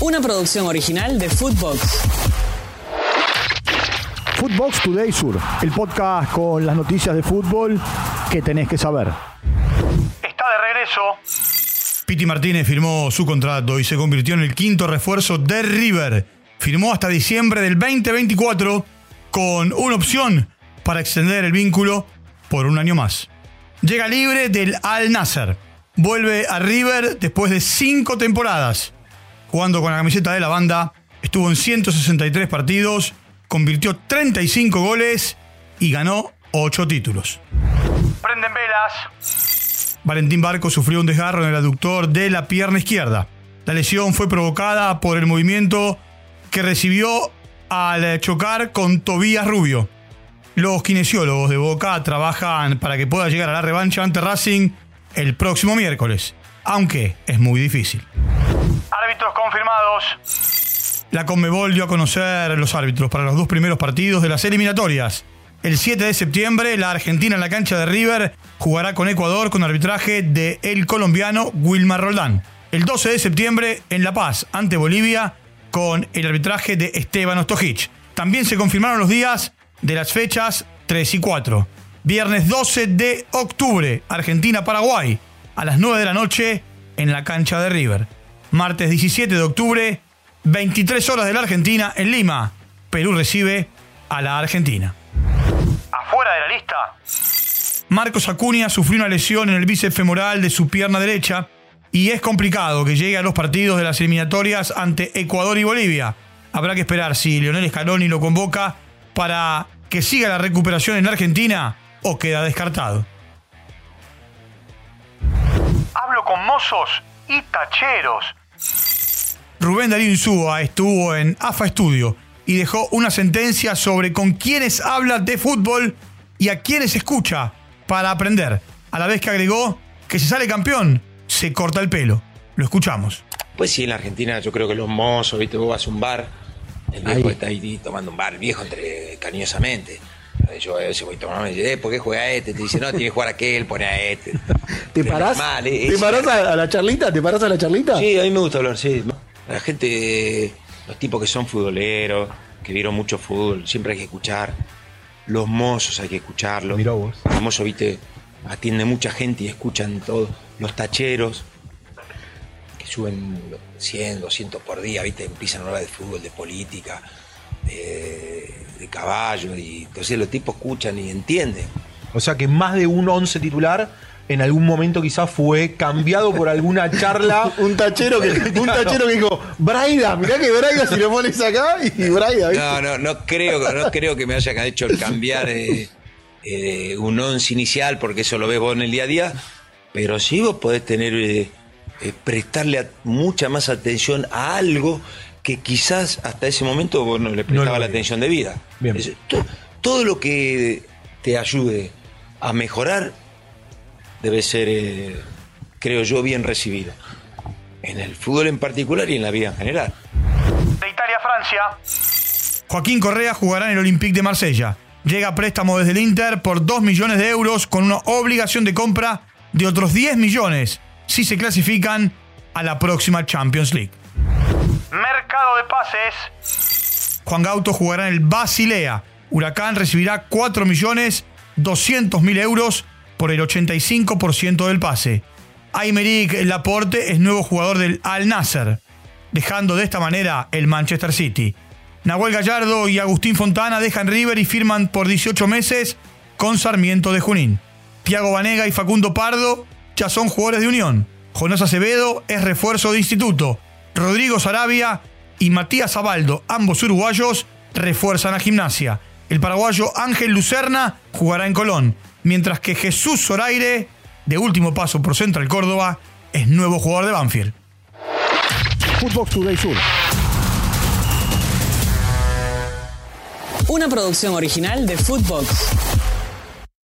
Una producción original de Footbox. Footbox Today Sur, el podcast con las noticias de fútbol que tenés que saber. Está de regreso. Piti Martínez firmó su contrato y se convirtió en el quinto refuerzo de River. Firmó hasta diciembre del 2024 con una opción para extender el vínculo por un año más. Llega libre del Al Nasser. Vuelve a River después de cinco temporadas. Jugando con la camiseta de la banda, estuvo en 163 partidos, convirtió 35 goles y ganó 8 títulos. Prenden velas. Valentín Barco sufrió un desgarro en el aductor de la pierna izquierda. La lesión fue provocada por el movimiento que recibió al chocar con Tobías Rubio. Los kinesiólogos de Boca trabajan para que pueda llegar a la revancha ante Racing el próximo miércoles, aunque es muy difícil. Confirmados. La Conmebol dio a conocer los árbitros para los dos primeros partidos de las eliminatorias. El 7 de septiembre, la Argentina en la cancha de River jugará con Ecuador con arbitraje de el colombiano Wilmar Roldán. El 12 de septiembre, en La Paz, ante Bolivia, con el arbitraje de Esteban Ostojic. También se confirmaron los días de las fechas 3 y 4. Viernes 12 de octubre, Argentina-Paraguay, a las 9 de la noche en la cancha de River. Martes 17 de octubre, 23 horas de la Argentina en Lima. Perú recibe a la Argentina. ¿Afuera de la lista? Marcos Acuña sufrió una lesión en el bíceps femoral de su pierna derecha y es complicado que llegue a los partidos de las eliminatorias ante Ecuador y Bolivia. Habrá que esperar si Lionel Scaloni lo convoca para que siga la recuperación en Argentina o queda descartado. Hablo con mozos y tacheros. Rubén Darío Insúa estuvo en AFA Estudio y dejó una sentencia sobre con quiénes habla de fútbol y a quiénes escucha para aprender. A la vez que agregó que si sale campeón, se corta el pelo. Lo escuchamos. Pues sí, en la Argentina yo creo que los mozos, viste, vos vas a un bar el viejo está ahí tomando un bar, el viejo entre cariñosamente. Yo a veces voy tomando y dice, eh, ¿por qué juega este? Te dice, no, tiene que jugar aquel, pone a este. ¿Te parás? ¿Te parás a, la charlita? ¿Te parás a la charlita? Sí, a mí me gusta hablar, sí. La gente, los tipos que son futboleros, que vieron mucho fútbol, siempre hay que escuchar. Los mozos hay que escucharlos. Mirá vos. Los mozos, viste, atiende mucha gente y escuchan todo. Los tacheros, suben 100, 200 por día, ¿viste? Empiezan a hablar de fútbol, de política, de, de caballo, y entonces los tipos escuchan y entienden. O sea que más de un 11 titular en algún momento quizás fue cambiado por alguna charla. un tachero que, un tachero que dijo, Braida, mirá que Braida si lo pones acá y Braida. No, no, no creo, no creo que me haya hecho el cambiar eh, eh, un once inicial, porque eso lo ves vos en el día a día. Pero sí vos podés tener eh, eh, prestarle mucha más atención a algo que quizás hasta ese momento vos no le prestaba la atención de vida. todo lo que te ayude a mejorar debe ser, eh, creo yo, bien recibido. En el fútbol en particular y en la vida en general. De Italia a Francia. Joaquín Correa jugará en el Olympique de Marsella. Llega a préstamo desde el Inter por 2 millones de euros con una obligación de compra de otros 10 millones si se clasifican a la próxima Champions League. Mercado de pases. Juan Gauto jugará en el Basilea. Huracán recibirá 4.200.000 euros por el 85% del pase. Aymeric Laporte es nuevo jugador del Al Nasser, dejando de esta manera el Manchester City. Nahuel Gallardo y Agustín Fontana dejan River y firman por 18 meses con Sarmiento de Junín. Tiago Vanega y Facundo Pardo ya son jugadores de Unión. Jonás Acevedo es refuerzo de Instituto. Rodrigo Sarabia y Matías Abaldo, ambos uruguayos, refuerzan a Gimnasia. El paraguayo Ángel Lucerna jugará en Colón, mientras que Jesús Zoraire, de último paso por Central Córdoba, es nuevo jugador de Banfield. Footbox Today Sur. Una producción original de Footbox.